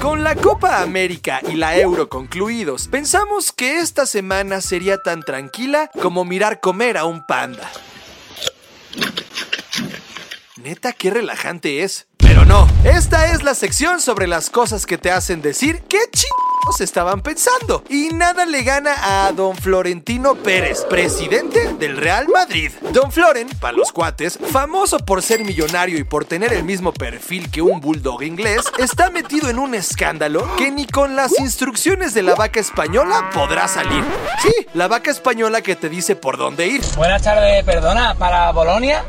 Con la Copa América y la Euro concluidos, pensamos que esta semana sería tan tranquila como mirar comer a un panda. Neta, qué relajante es. Pero no, esta es la sección sobre las cosas que te hacen decir qué chingos estaban pensando. Y nada le gana a don Florentino Pérez, presidente del Real Madrid. Don Floren, para los cuates, famoso por ser millonario y por tener el mismo perfil que un bulldog inglés, está metido en un escándalo que ni con las instrucciones de la vaca española podrá salir. Sí, la vaca española que te dice por dónde ir. Buenas tardes, perdona, para Bolonia.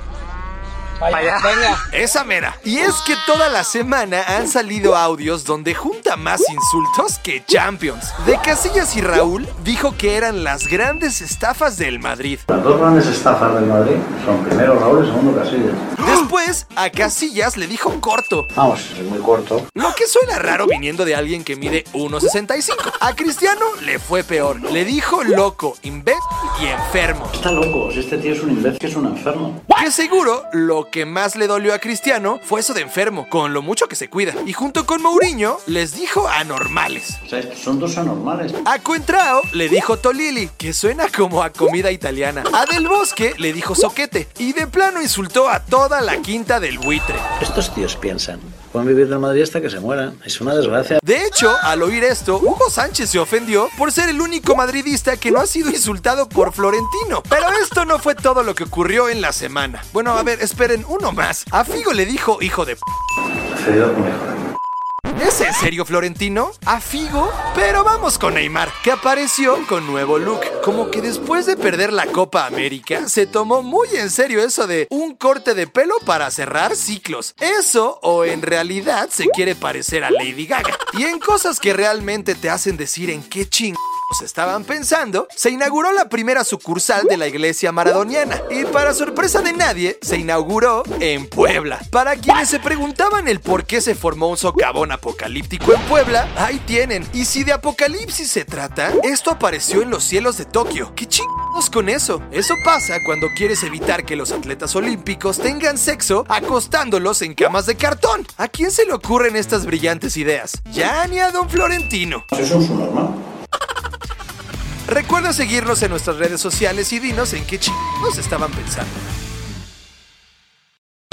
Vaya, venga. Esa mera. Y es que toda la semana han salido audios donde junta más insultos que Champions. De Casillas y Raúl dijo que eran las grandes estafas del Madrid. Las dos grandes estafas del Madrid son primero Raúl y segundo Casillas. Después, a Casillas le dijo corto. Vamos, es muy corto. Lo que suena raro viniendo de alguien que mide 1,65. A Cristiano le fue peor. Le dijo loco, imbécil y enfermo. Está loco, si este tío es un imbécil, que es un enfermo. Que seguro lo que más le dolió a Cristiano fue eso de enfermo, con lo mucho que se cuida. Y junto con Mourinho les dijo anormales. O sea, son dos anormales. A Cuentrao le dijo Tolili, que suena como a comida italiana. A Del Bosque le dijo soquete. Y de plano insultó a toda la quinta del buitre. Estos tíos piensan, pueden vivir del Madrid hasta que se mueran. Es una desgracia. De hecho, al oír esto, Hugo Sánchez se ofendió por ser el único madridista que no ha sido insultado por Florentino. Pero esto no fue todo lo que ocurrió en la semana. Bueno, a ver, esperen uno más. A Figo le dijo hijo de p. ¿Es en serio Florentino? ¿A Figo? Pero vamos con Neymar, que apareció con nuevo look. Como que después de perder la Copa América, se tomó muy en serio eso de un corte de pelo para cerrar ciclos. Eso o en realidad se quiere parecer a Lady Gaga. Y en cosas que realmente te hacen decir en qué ching estaban pensando, se inauguró la primera sucursal de la iglesia maradoniana y para sorpresa de nadie, se inauguró en Puebla. Para quienes se preguntaban el por qué se formó un socavón apocalíptico en Puebla, ahí tienen. Y si de apocalipsis se trata, esto apareció en los cielos de Tokio. ¿Qué chingados con eso? Eso pasa cuando quieres evitar que los atletas olímpicos tengan sexo acostándolos en camas de cartón. ¿A quién se le ocurren estas brillantes ideas? Ya ni a don Florentino. Eso es. Recuerda seguirnos en nuestras redes sociales y dinos en qué chingos estaban pensando.